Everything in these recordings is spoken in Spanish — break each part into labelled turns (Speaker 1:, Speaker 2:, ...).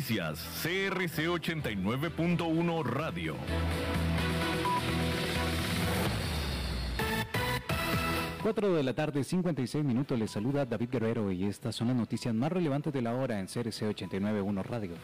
Speaker 1: Noticias CRC 89.1 Radio.
Speaker 2: 4 de la tarde, 56 minutos, les saluda David Guerrero y estas son las noticias más relevantes de la hora en CRC 89.1 Radio.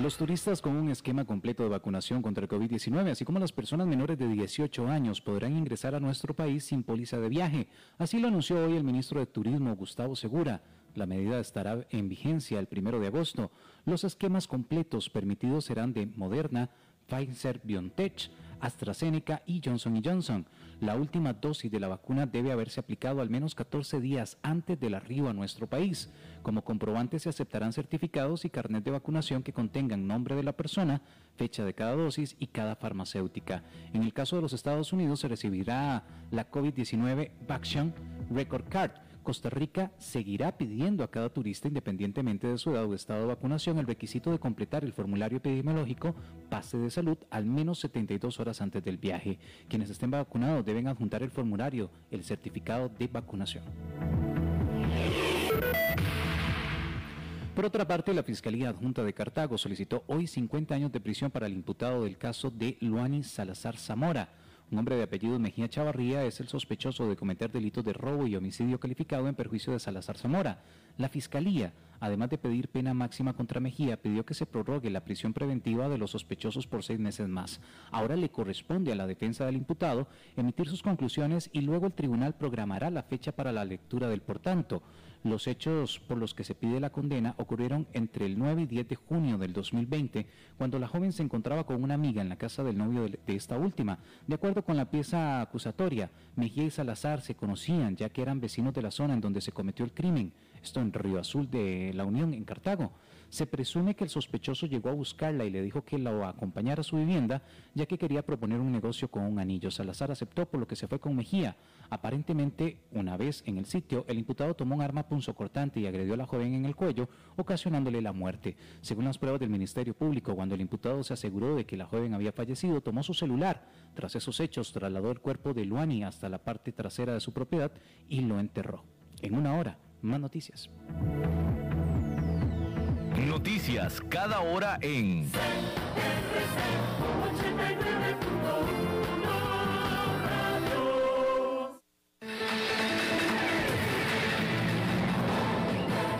Speaker 2: Los turistas con un esquema completo de vacunación contra el COVID-19, así como las personas menores de 18 años, podrán ingresar a nuestro país sin póliza de viaje. Así lo anunció hoy el ministro de Turismo, Gustavo Segura. La medida estará en vigencia el primero de agosto. Los esquemas completos permitidos serán de Moderna, Pfizer, BioNTech, AstraZeneca y Johnson Johnson. La última dosis de la vacuna debe haberse aplicado al menos 14 días antes del arribo a nuestro país. Como comprobante se aceptarán certificados y carnet de vacunación que contengan nombre de la persona, fecha de cada dosis y cada farmacéutica. En el caso de los Estados Unidos se recibirá la COVID-19 Vaccine Record Card Costa Rica seguirá pidiendo a cada turista, independientemente de su edad o estado de vacunación, el requisito de completar el formulario epidemiológico pase de salud al menos 72 horas antes del viaje. Quienes estén vacunados deben adjuntar el formulario, el certificado de vacunación. Por otra parte, la Fiscalía Adjunta de Cartago solicitó hoy 50 años de prisión para el imputado del caso de Luani Salazar Zamora un hombre de apellido Mejía Chavarría es el sospechoso de cometer delitos de robo y homicidio calificado en perjuicio de Salazar Zamora. La Fiscalía, además de pedir pena máxima contra Mejía, pidió que se prorrogue la prisión preventiva de los sospechosos por seis meses más. Ahora le corresponde a la defensa del imputado emitir sus conclusiones y luego el tribunal programará la fecha para la lectura del por tanto. Los hechos por los que se pide la condena ocurrieron entre el 9 y 10 de junio del 2020, cuando la joven se encontraba con una amiga en la casa del novio de, esta última. De acuerdo con la pieza acusatoria, Mejía y Salazar se conocían ya que eran vecinos de la zona en donde se cometió el crimen, esto en Río Azul de la Unión, en Cartago. Se presume que el sospechoso llegó a buscarla y le dijo que la acompañara a su vivienda, ya que quería proponer un negocio con un anillo. Salazar aceptó, por lo que se fue con Mejía. Aparentemente, una vez en el sitio, el imputado tomó un arma punzocortante y agredió a la joven en el cuello, ocasionándole la muerte. Según las pruebas del Ministerio Público, cuando el imputado se aseguró de que la joven había fallecido, tomó su celular. Tras esos hechos, trasladó el cuerpo de Luani hasta la parte trasera de su propiedad y lo enterró. En una hora, más noticias.
Speaker 1: Noticias cada hora en...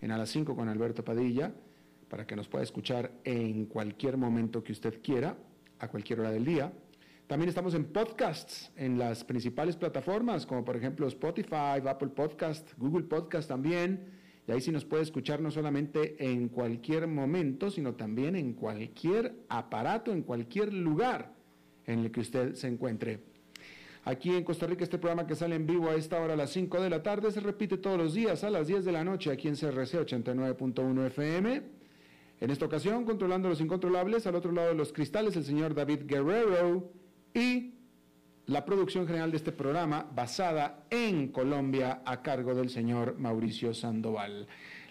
Speaker 3: en a las 5 con Alberto Padilla, para que nos pueda escuchar en cualquier momento que usted quiera, a cualquier hora del día. También estamos en podcasts, en las principales plataformas, como por ejemplo Spotify, Apple Podcast, Google Podcast también, Y ahí sí nos puede escuchar no solamente en cualquier momento, sino también en cualquier aparato, en cualquier lugar en el que usted se encuentre. Aquí en Costa Rica este programa que sale en vivo a esta hora a las 5 de la tarde se repite todos los días a las 10 de la noche aquí en CRC 89.1 FM. En esta ocasión, controlando los incontrolables, al otro lado de los cristales, el señor David Guerrero y la producción general de este programa basada en Colombia a cargo del señor Mauricio Sandoval.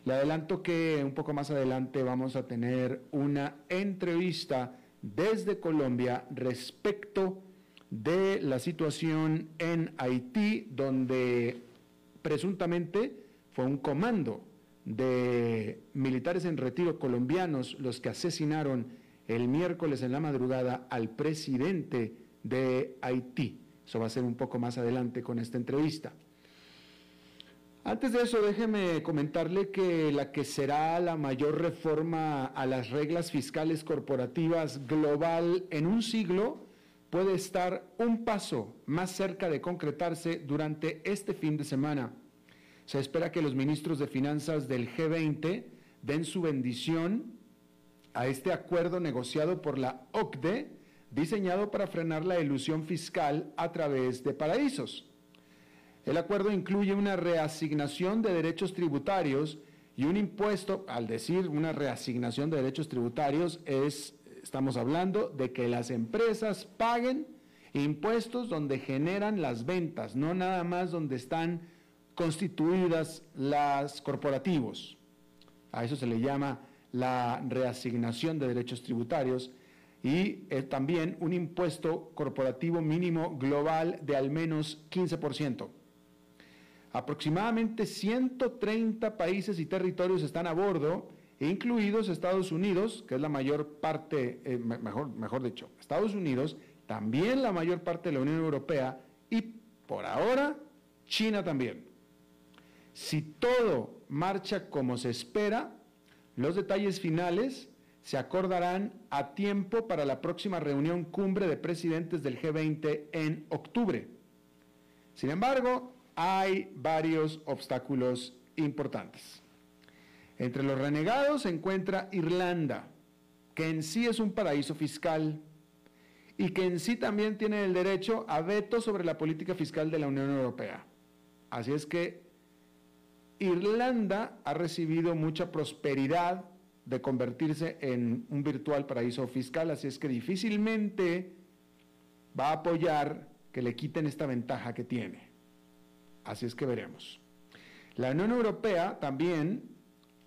Speaker 3: Le adelanto que un poco más adelante vamos a tener una entrevista desde Colombia respecto de la situación en Haití, donde presuntamente fue un comando de militares en retiro colombianos los que asesinaron el miércoles en la madrugada al presidente de Haití. Eso va a ser un poco más adelante con esta entrevista. Antes de eso, déjeme comentarle que la que será la mayor reforma a las reglas fiscales corporativas global en un siglo puede estar un paso más cerca de concretarse durante este fin de semana. Se espera que los ministros de finanzas del G20 den su bendición a este acuerdo negociado por la OCDE diseñado para frenar la ilusión fiscal a través de paraísos. El acuerdo incluye una reasignación de derechos tributarios y un impuesto, al decir una reasignación de derechos tributarios, es, estamos hablando de que las empresas paguen impuestos donde generan las ventas, no nada más donde están constituidas las corporativos. A eso se le llama la reasignación de derechos tributarios y eh, también un impuesto corporativo mínimo global de al menos 15%. Aproximadamente 130 países y territorios están a bordo, incluidos Estados Unidos, que es la mayor parte, eh, mejor, mejor dicho, Estados Unidos, también la mayor parte de la Unión Europea y por ahora China también. Si todo marcha como se espera, los detalles finales se acordarán a tiempo para la próxima reunión cumbre de presidentes del G20 en octubre. Sin embargo, hay varios obstáculos importantes. Entre los renegados se encuentra Irlanda, que en sí es un paraíso fiscal y que en sí también tiene el derecho a veto sobre la política fiscal de la Unión Europea. Así es que Irlanda ha recibido mucha prosperidad de convertirse en un virtual paraíso fiscal, así es que difícilmente va a apoyar que le quiten esta ventaja que tiene. Así es que veremos. La Unión Europea también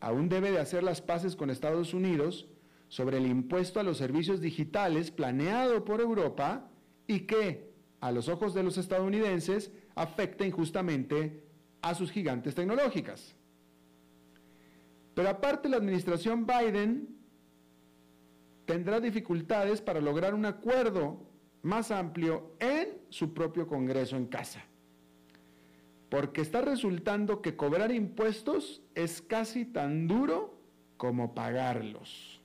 Speaker 3: aún debe de hacer las paces con Estados Unidos sobre el impuesto a los servicios digitales planeado por Europa y que, a los ojos de los estadounidenses, afecta injustamente a sus gigantes tecnológicas. Pero aparte la administración Biden tendrá dificultades para lograr un acuerdo más amplio en su propio Congreso en casa. Porque está resultando que cobrar impuestos es casi tan duro como pagarlos.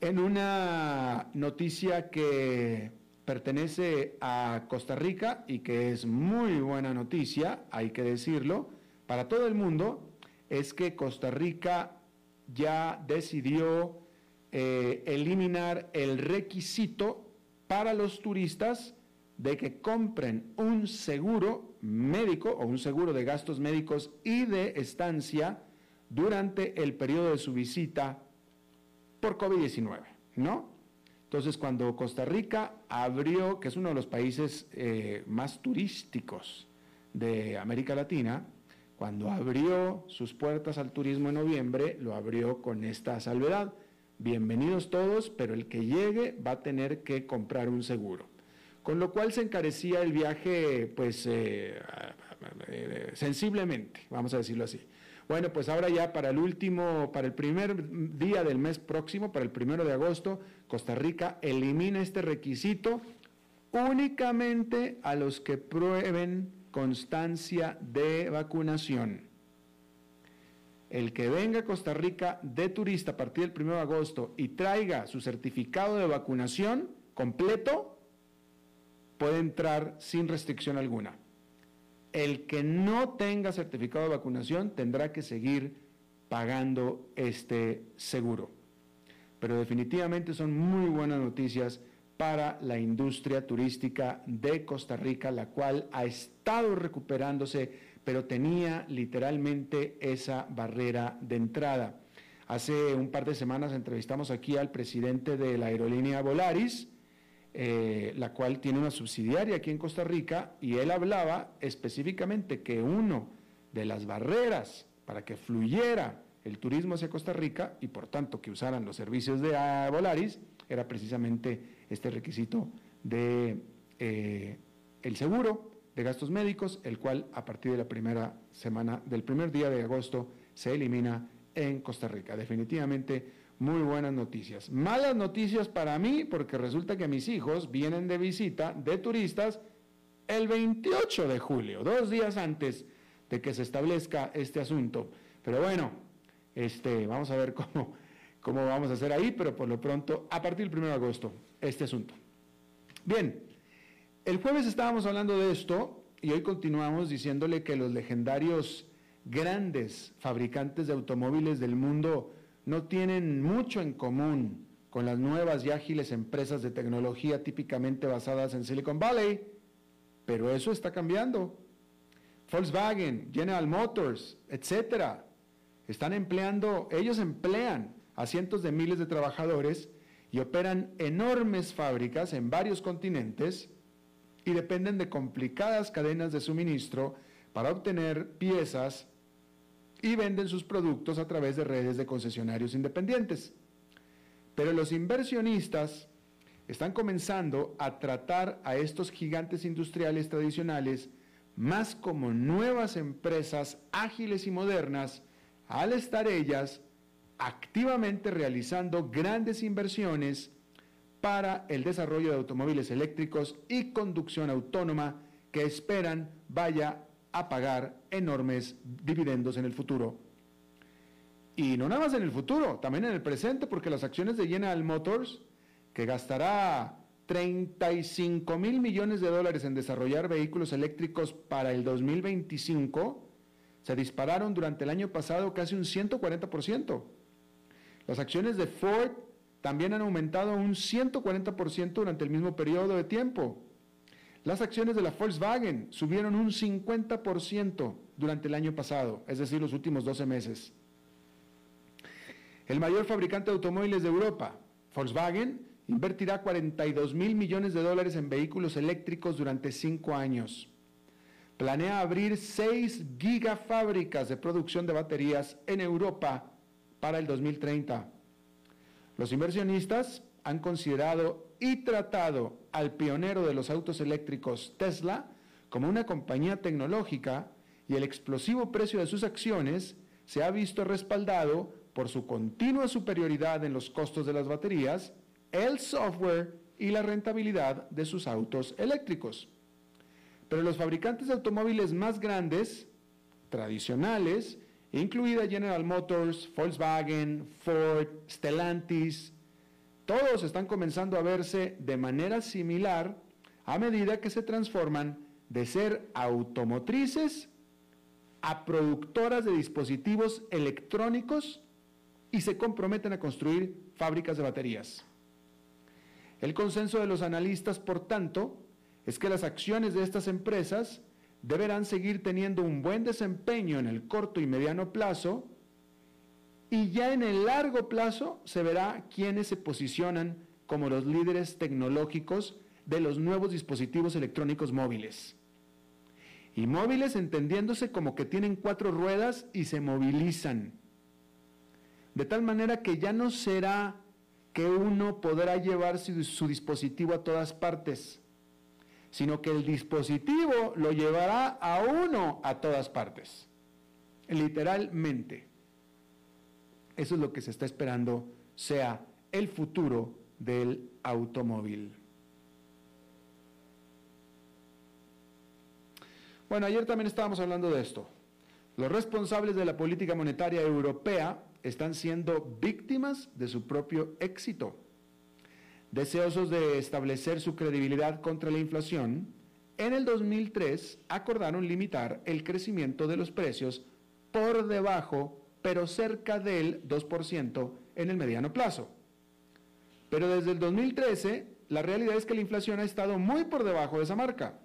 Speaker 3: En una noticia que pertenece a Costa Rica y que es muy buena noticia, hay que decirlo, para todo el mundo es que Costa Rica ya decidió eh, eliminar el requisito para los turistas de que compren un seguro médico o un seguro de gastos médicos y de estancia durante el periodo de su visita por COVID-19, ¿no? Entonces, cuando Costa Rica abrió, que es uno de los países eh, más turísticos de América Latina, cuando abrió sus puertas al turismo en noviembre, lo abrió con esta salvedad. Bienvenidos todos, pero el que llegue va a tener que comprar un seguro. Con lo cual se encarecía el viaje, pues, eh, eh, sensiblemente, vamos a decirlo así. Bueno, pues ahora ya para el último, para el primer día del mes próximo, para el primero de agosto, Costa Rica elimina este requisito únicamente a los que prueben constancia de vacunación. El que venga a Costa Rica de turista a partir del 1 de agosto y traiga su certificado de vacunación completo, puede entrar sin restricción alguna. el que no tenga certificado de vacunación tendrá que seguir pagando este seguro. Pero definitivamente son muy buenas noticias para la industria turística de Costa Rica, la cual ha estado recuperándose, pero tenía literalmente esa barrera de entrada. Hace un par de semanas entrevistamos aquí al presidente de la aerolínea Volaris, eh, la cual tiene una subsidiaria aquí en Costa Rica, y él hablaba específicamente que uno de las barreras para que fluyera el turismo hacia Costa Rica y por tanto que usaran los servicios de Volaris era precisamente este requisito de eh, el seguro de gastos médicos, el cual a partir de la primera semana del primer día de agosto se elimina en Costa Rica. Definitivamente muy buenas noticias. Malas noticias para mí porque resulta que mis hijos vienen de visita de turistas el 28 de julio, dos días antes de que se establezca este asunto. Pero bueno, este, vamos a ver cómo, cómo vamos a hacer ahí, pero por lo pronto, a partir del 1 de agosto, este asunto. Bien, el jueves estábamos hablando de esto y hoy continuamos diciéndole que los legendarios grandes fabricantes de automóviles del mundo no tienen mucho en común con las nuevas y ágiles empresas de tecnología típicamente basadas en Silicon Valley, pero eso está cambiando. Volkswagen, General Motors, etcétera, están empleando, ellos emplean a cientos de miles de trabajadores y operan enormes fábricas en varios continentes y dependen de complicadas cadenas de suministro para obtener piezas y venden sus productos a través de redes de concesionarios independientes. Pero los inversionistas están comenzando a tratar a estos gigantes industriales tradicionales más como nuevas empresas ágiles y modernas, al estar ellas activamente realizando grandes inversiones para el desarrollo de automóviles eléctricos y conducción autónoma que esperan vaya a pagar enormes dividendos en el futuro. Y no nada más en el futuro, también en el presente, porque las acciones de General Motors, que gastará 35 mil millones de dólares en desarrollar vehículos eléctricos para el 2025, se dispararon durante el año pasado casi un 140%. Las acciones de Ford también han aumentado un 140% durante el mismo periodo de tiempo. Las acciones de la Volkswagen subieron un 50% durante el año pasado, es decir, los últimos 12 meses. El mayor fabricante de automóviles de Europa, Volkswagen, invertirá 42 mil millones de dólares en vehículos eléctricos durante cinco años. Planea abrir seis gigafábricas de producción de baterías en Europa para el 2030. Los inversionistas han considerado y tratado al pionero de los autos eléctricos Tesla como una compañía tecnológica y el explosivo precio de sus acciones se ha visto respaldado por su continua superioridad en los costos de las baterías, el software y la rentabilidad de sus autos eléctricos. Pero los fabricantes de automóviles más grandes, tradicionales, incluida General Motors, Volkswagen, Ford, Stellantis, todos están comenzando a verse de manera similar a medida que se transforman de ser automotrices a productoras de dispositivos electrónicos y se comprometen a construir fábricas de baterías. El consenso de los analistas, por tanto, es que las acciones de estas empresas deberán seguir teniendo un buen desempeño en el corto y mediano plazo y ya en el largo plazo se verá quiénes se posicionan como los líderes tecnológicos de los nuevos dispositivos electrónicos móviles. Y móviles entendiéndose como que tienen cuatro ruedas y se movilizan. De tal manera que ya no será que uno podrá llevar su, su dispositivo a todas partes, sino que el dispositivo lo llevará a uno a todas partes, literalmente. Eso es lo que se está esperando sea el futuro del automóvil. Bueno, ayer también estábamos hablando de esto. Los responsables de la política monetaria europea están siendo víctimas de su propio éxito. Deseosos de establecer su credibilidad contra la inflación, en el 2003 acordaron limitar el crecimiento de los precios por debajo, pero cerca del 2% en el mediano plazo. Pero desde el 2013, la realidad es que la inflación ha estado muy por debajo de esa marca.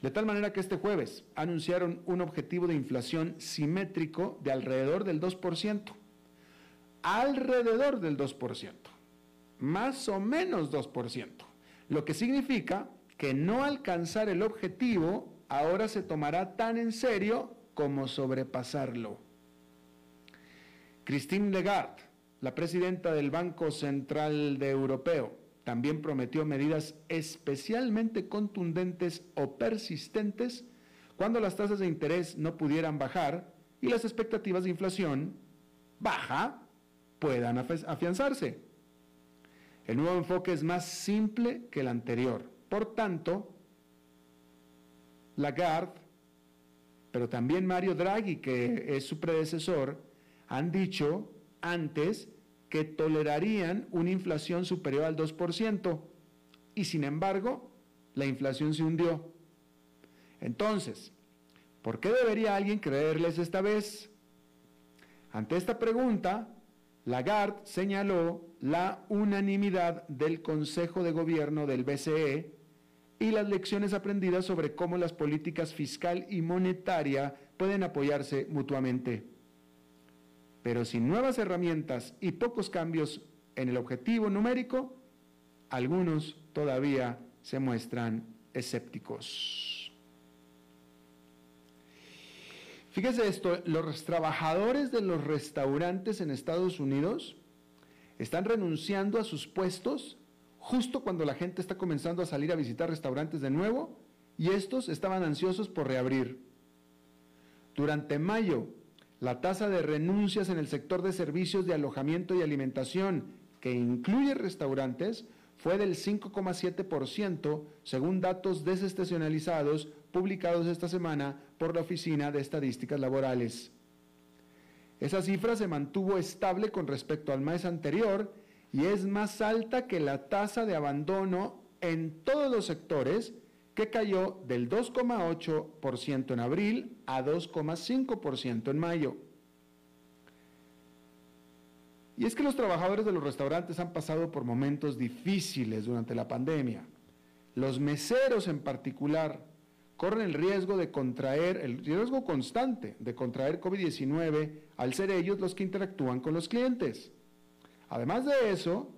Speaker 3: De tal manera que este jueves anunciaron un objetivo de inflación simétrico de alrededor del 2%. Alrededor del 2%. Más o menos 2%. Lo que significa que no alcanzar el objetivo ahora se tomará tan en serio como sobrepasarlo. Christine Lagarde, la presidenta del Banco Central Europeo, también prometió medidas especialmente contundentes o persistentes cuando las tasas de interés no pudieran bajar y las expectativas de inflación baja puedan afianzarse. El nuevo enfoque es más simple que el anterior. Por tanto, Lagarde, pero también Mario Draghi, que es su predecesor, han dicho antes que tolerarían una inflación superior al 2%, y sin embargo, la inflación se hundió. Entonces, ¿por qué debería alguien creerles esta vez? Ante esta pregunta, Lagarde señaló la unanimidad del Consejo de Gobierno del BCE y las lecciones aprendidas sobre cómo las políticas fiscal y monetaria pueden apoyarse mutuamente. Pero sin nuevas herramientas y pocos cambios en el objetivo numérico, algunos todavía se muestran escépticos. Fíjese esto, los trabajadores de los restaurantes en Estados Unidos están renunciando a sus puestos justo cuando la gente está comenzando a salir a visitar restaurantes de nuevo y estos estaban ansiosos por reabrir. Durante mayo, la tasa de renuncias en el sector de servicios de alojamiento y alimentación, que incluye restaurantes, fue del 5,7% según datos desestacionalizados publicados esta semana por la Oficina de Estadísticas Laborales. Esa cifra se mantuvo estable con respecto al mes anterior y es más alta que la tasa de abandono en todos los sectores, que cayó del 2,8% en abril a 2,5% en mayo. Y es que los trabajadores de los restaurantes han pasado por momentos difíciles durante la pandemia. Los meseros en particular corren el riesgo de contraer, el riesgo constante de contraer COVID-19 al ser ellos los que interactúan con los clientes. Además de eso,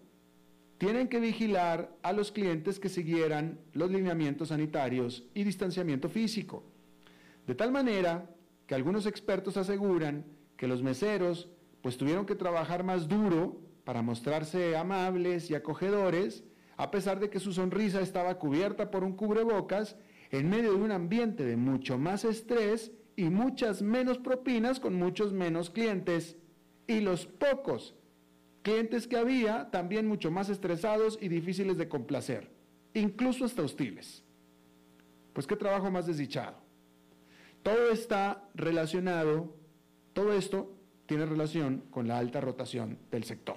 Speaker 3: tienen que vigilar a los clientes que siguieran los lineamientos sanitarios y distanciamiento físico. De tal manera que algunos expertos aseguran que los meseros pues tuvieron que trabajar más duro para mostrarse amables y acogedores, a pesar de que su sonrisa estaba cubierta por un cubrebocas en medio de un ambiente de mucho más estrés y muchas menos propinas con muchos menos clientes. Y los pocos clientes que había también mucho más estresados y difíciles de complacer, incluso hasta hostiles. Pues qué trabajo más desdichado. Todo está relacionado, todo esto tiene relación con la alta rotación del sector.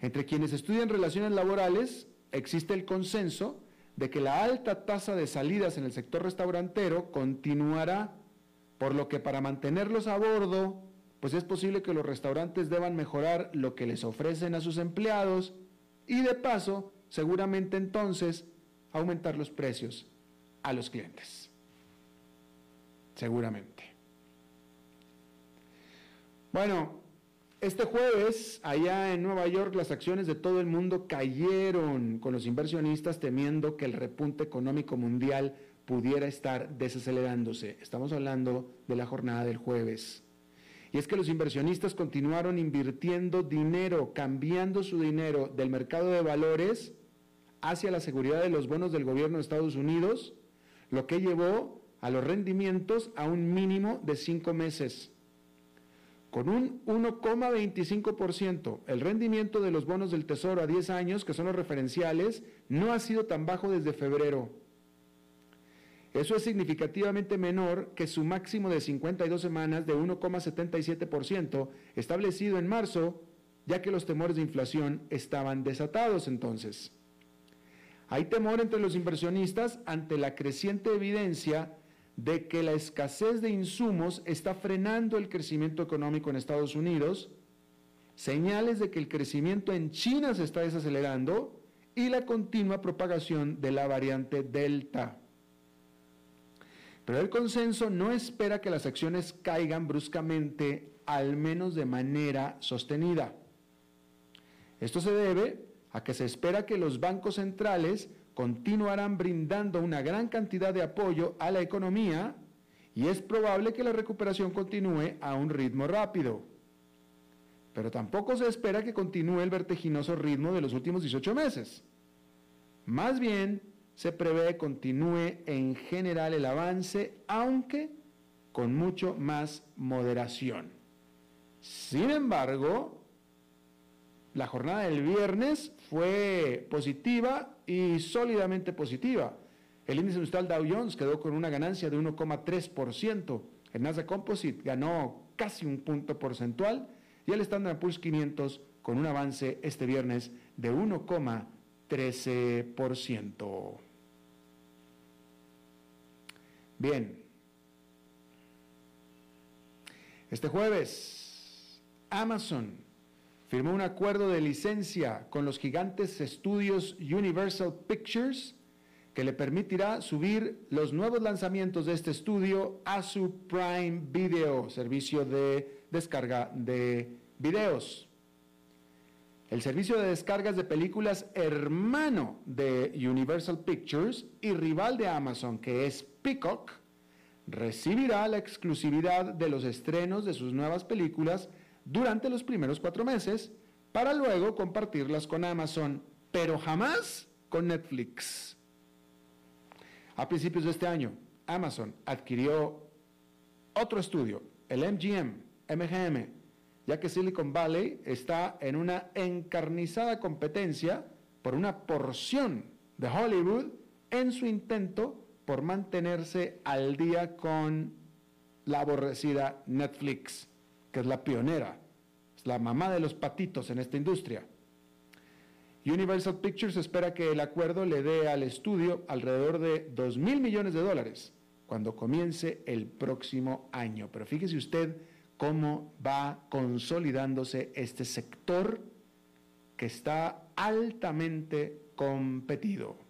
Speaker 3: Entre quienes estudian relaciones laborales existe el consenso de que la alta tasa de salidas en el sector restaurantero continuará, por lo que para mantenerlos a bordo pues es posible que los restaurantes deban mejorar lo que les ofrecen a sus empleados y de paso, seguramente entonces, aumentar los precios a los clientes. Seguramente. Bueno, este jueves, allá en Nueva York, las acciones de todo el mundo cayeron con los inversionistas temiendo que el repunte económico mundial pudiera estar desacelerándose. Estamos hablando de la jornada del jueves. Y es que los inversionistas continuaron invirtiendo dinero, cambiando su dinero del mercado de valores hacia la seguridad de los bonos del gobierno de Estados Unidos, lo que llevó a los rendimientos a un mínimo de cinco meses. Con un 1,25%, el rendimiento de los bonos del Tesoro a 10 años, que son los referenciales, no ha sido tan bajo desde febrero. Eso es significativamente menor que su máximo de 52 semanas de 1,77% establecido en marzo, ya que los temores de inflación estaban desatados entonces. Hay temor entre los inversionistas ante la creciente evidencia de que la escasez de insumos está frenando el crecimiento económico en Estados Unidos, señales de que el crecimiento en China se está desacelerando y la continua propagación de la variante Delta. Pero el consenso no espera que las acciones caigan bruscamente, al menos de manera sostenida. Esto se debe a que se espera que los bancos centrales continuarán brindando una gran cantidad de apoyo a la economía y es probable que la recuperación continúe a un ritmo rápido. Pero tampoco se espera que continúe el vertiginoso ritmo de los últimos 18 meses. Más bien, se prevé continúe en general el avance, aunque con mucho más moderación. Sin embargo, la jornada del viernes fue positiva y sólidamente positiva. El índice industrial Dow Jones quedó con una ganancia de 1,3%. El Nasdaq Composite ganó casi un punto porcentual y el Standard Poor's 500 con un avance este viernes de 1,13%. Bien. Este jueves, Amazon firmó un acuerdo de licencia con los gigantes estudios Universal Pictures que le permitirá subir los nuevos lanzamientos de este estudio a su Prime Video, servicio de descarga de videos. El servicio de descargas de películas hermano de Universal Pictures y rival de Amazon, que es Peacock, recibirá la exclusividad de los estrenos de sus nuevas películas durante los primeros cuatro meses para luego compartirlas con Amazon, pero jamás con Netflix. A principios de este año, Amazon adquirió otro estudio, el MGM, MGM, ya que Silicon Valley está en una encarnizada competencia por una porción de Hollywood en su intento por mantenerse al día con la aborrecida Netflix que es la pionera, es la mamá de los patitos en esta industria. Universal Pictures espera que el acuerdo le dé al estudio alrededor de 2 mil millones de dólares cuando comience el próximo año. Pero fíjese usted cómo va consolidándose este sector que está altamente competido.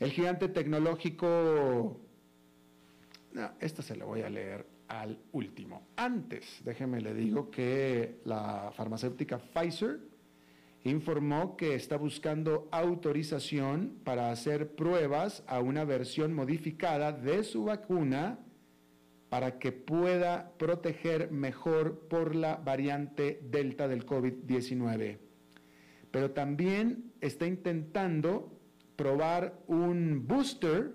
Speaker 3: El gigante tecnológico esta se la voy a leer al último. Antes, déjeme le digo que la farmacéutica Pfizer informó que está buscando autorización para hacer pruebas a una versión modificada de su vacuna para que pueda proteger mejor por la variante Delta del COVID-19. Pero también está intentando probar un booster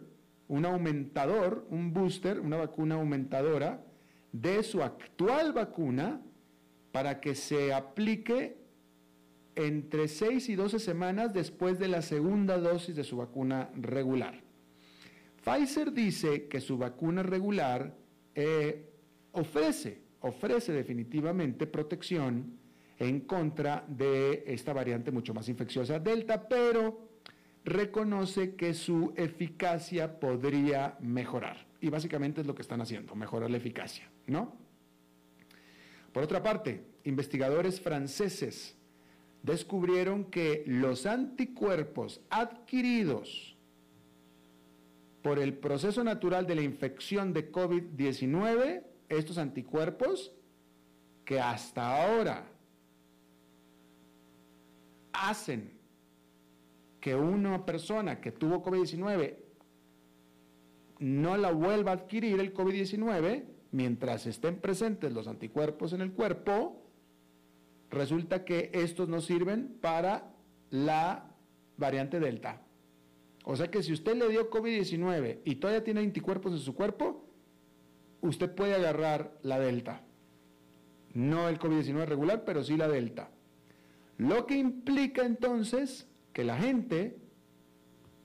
Speaker 3: un aumentador, un booster, una vacuna aumentadora de su actual vacuna para que se aplique entre 6 y 12 semanas después de la segunda dosis de su vacuna regular. Pfizer dice que su vacuna regular eh, ofrece, ofrece definitivamente protección en contra de esta variante mucho más infecciosa Delta, pero reconoce que su eficacia podría mejorar. Y básicamente es lo que están haciendo, mejorar la eficacia, ¿no? Por otra parte, investigadores franceses descubrieron que los anticuerpos adquiridos por el proceso natural de la infección de COVID-19, estos anticuerpos que hasta ahora hacen que una persona que tuvo COVID-19 no la vuelva a adquirir el COVID-19 mientras estén presentes los anticuerpos en el cuerpo, resulta que estos no sirven para la variante Delta. O sea que si usted le dio COVID-19 y todavía tiene anticuerpos en su cuerpo, usted puede agarrar la Delta. No el COVID-19 regular, pero sí la Delta. Lo que implica entonces que la gente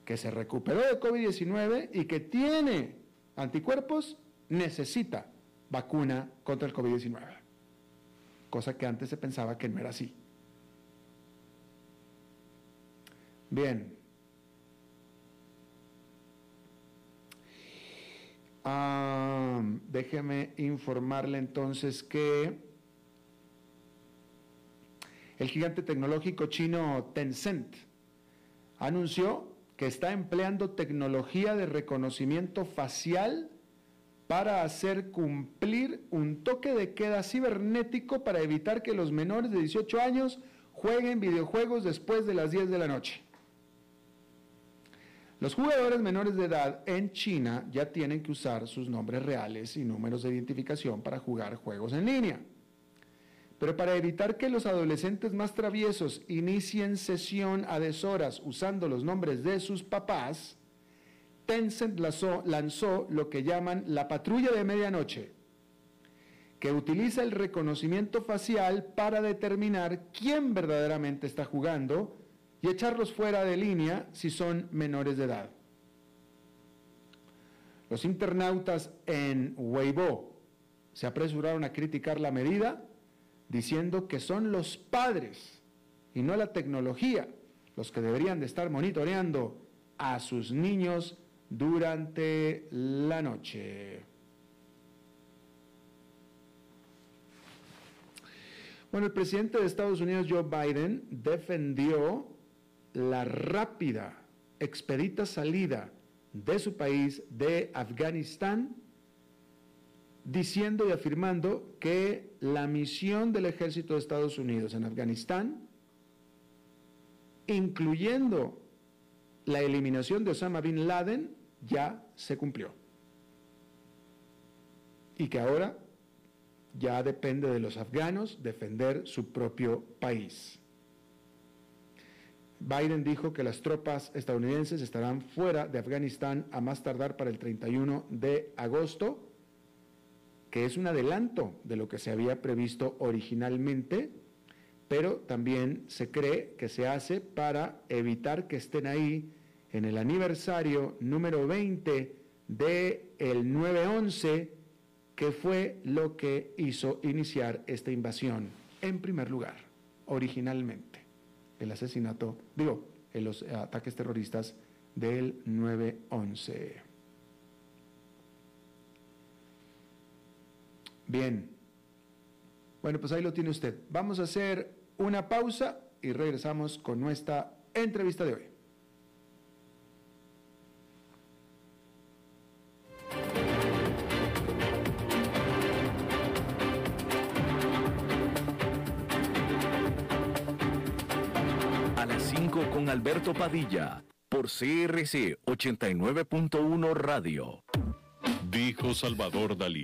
Speaker 3: que se recuperó de COVID-19 y que tiene anticuerpos necesita vacuna contra el COVID-19, cosa que antes se pensaba que no era así. Bien. Ah, déjeme informarle entonces que el gigante tecnológico chino Tencent anunció que está empleando tecnología de reconocimiento facial para hacer cumplir un toque de queda cibernético para evitar que los menores de 18 años jueguen videojuegos después de las 10 de la noche. Los jugadores menores de edad en China ya tienen que usar sus nombres reales y números de identificación para jugar juegos en línea. Pero para evitar que los adolescentes más traviesos inicien sesión a deshoras usando los nombres de sus papás, Tencent lanzó, lo que llaman la patrulla de medianoche, que utiliza el reconocimiento facial para determinar quién verdaderamente está jugando y echarlos fuera de línea si son menores de edad. Los internautas en Weibo se apresuraron a criticar la medida diciendo que son los padres y no la tecnología los que deberían de estar monitoreando a sus niños durante la noche. Bueno, el presidente de Estados Unidos, Joe Biden, defendió la rápida, expedita salida de su país de Afganistán diciendo y afirmando que la misión del ejército de Estados Unidos en Afganistán, incluyendo la eliminación de Osama Bin Laden, ya se cumplió. Y que ahora ya depende de los afganos defender su propio país. Biden dijo que las tropas estadounidenses estarán fuera de Afganistán a más tardar para el 31 de agosto que es un adelanto de lo que se había previsto originalmente, pero también se cree que se hace para evitar que estén ahí en el aniversario número 20 de el 9-11, que fue lo que hizo iniciar esta invasión en primer lugar, originalmente, el asesinato, digo, en los ataques terroristas del 9-11. Bien. Bueno, pues ahí lo tiene usted. Vamos a hacer una pausa y regresamos con nuestra entrevista de hoy.
Speaker 1: A las 5 con Alberto Padilla, por CRC 89.1 Radio.
Speaker 4: Dijo Salvador Dalí.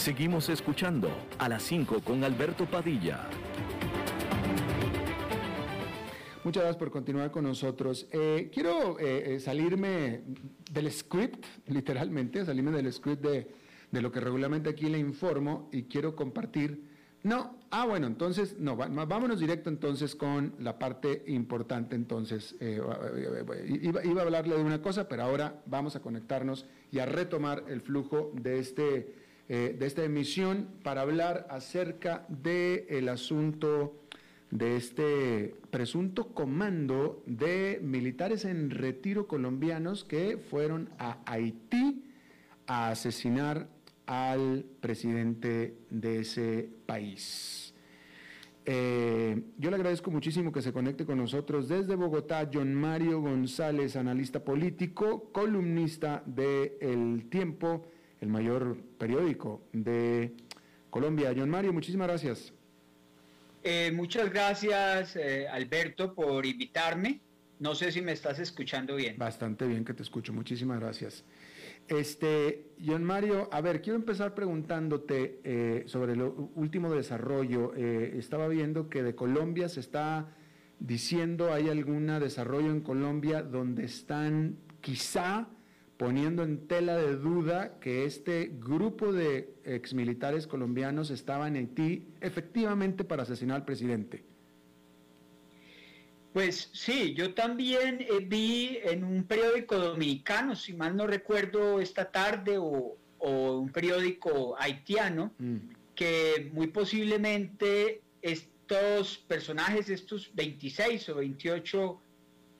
Speaker 1: Seguimos escuchando a las 5 con Alberto Padilla.
Speaker 3: Muchas gracias por continuar con nosotros. Eh, quiero eh, eh, salirme del script, literalmente, salirme del script de, de, lo que regularmente aquí le informo y quiero compartir. No, ah, bueno, entonces, no, vámonos directo entonces con la parte importante. Entonces, iba, iba, a hablarle de una cosa, pero ahora vamos a conectarnos y a retomar el flujo de este eh, de esta emisión para hablar acerca del el asunto de este presunto comando de militares en retiro colombianos que fueron a Haití a asesinar al presidente de ese país. Eh, yo le agradezco muchísimo que se conecte con nosotros desde Bogotá, John Mario González, analista político, columnista de El Tiempo el mayor periódico de Colombia. John Mario, muchísimas gracias.
Speaker 5: Eh, muchas gracias, eh, Alberto, por invitarme. No sé si me estás escuchando bien.
Speaker 3: Bastante bien que te escucho, muchísimas gracias. Este, John Mario, a ver, quiero empezar preguntándote eh, sobre el último desarrollo. estaba viendo que de Colombia se está diciendo, ¿hay algún desarrollo en Colombia donde están quizá poniendo en tela de duda que este grupo de exmilitares colombianos estaba en Haití efectivamente para asesinar al presidente.
Speaker 5: Pues sí, yo también eh, vi en un periódico dominicano, si mal no recuerdo esta tarde, o, un periódico haitiano, mm. que muy posiblemente estos personajes, estos 26 o 28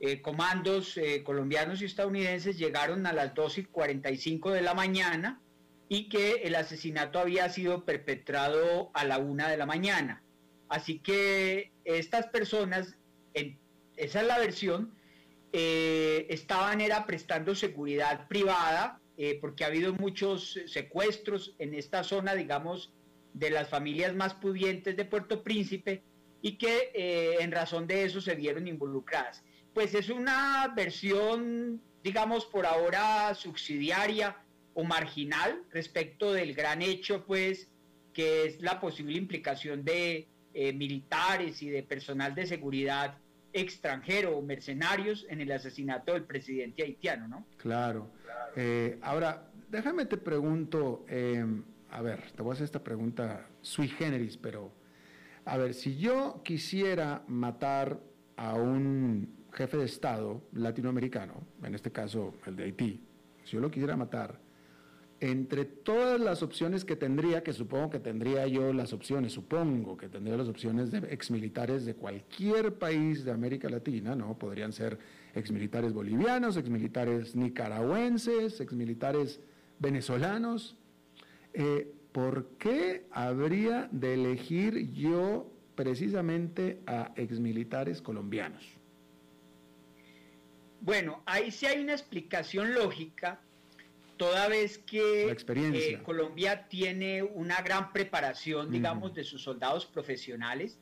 Speaker 5: eh, comandos eh, colombianos y estadounidenses llegaron a las 2 y 45 de la mañana y que el asesinato había sido perpetrado a la 1 de la mañana. Así que estas personas, esa es la versión, eh, estaban era prestando seguridad privada porque ha habido muchos secuestros en esta zona, digamos, de las familias más pudientes de Puerto Príncipe y que en razón de eso se vieron involucradas pues es una versión, digamos, por ahora subsidiaria o marginal respecto del gran hecho, pues, que es la posible implicación de eh, militares y de personal de seguridad extranjero o mercenarios en el asesinato del presidente haitiano, ¿no?
Speaker 3: Claro. Eh, ahora, déjame te pregunto, eh, a ver, te voy a hacer esta pregunta sui generis, pero, a ver, si yo quisiera matar a un jefe de Estado latinoamericano, en este caso el de Haití, si yo lo quisiera matar, entre todas las opciones que tendría, que supongo que tendría yo las opciones, supongo que tendría las opciones de exmilitares de cualquier país de América Latina, ¿no? Podrían ser exmilitares bolivianos, exmilitares nicaragüenses, exmilitares venezolanos. Eh, ¿Por qué habría de elegir yo precisamente a exmilitares colombianos?
Speaker 5: Bueno, ahí sí hay una explicación lógica, toda vez que
Speaker 3: eh,
Speaker 5: Colombia tiene una gran preparación, digamos, de sus soldados profesionales,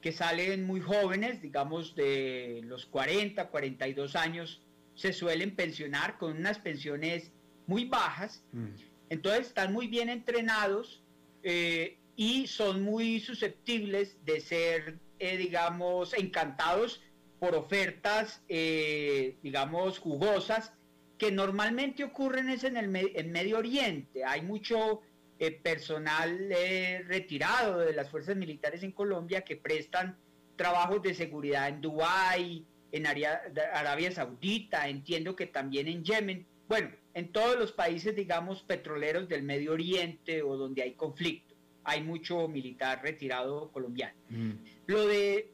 Speaker 5: que salen muy jóvenes, digamos, de los 40, 42 años, se suelen pensionar con unas pensiones muy bajas, mm. Entonces están muy bien entrenados eh, y son muy susceptibles de ser, eh, digamos, encantados por ofertas, eh, digamos, jugosas, que normalmente ocurren es en el Medio Oriente. Hay mucho personal retirado de las fuerzas militares en Colombia que prestan trabajos de seguridad en Dubái, en Arabia Saudita, entiendo que también en Yemen. Bueno, en todos los países, digamos, petroleros del Medio Oriente o donde hay conflicto, hay mucho militar retirado colombiano. Mm. Lo de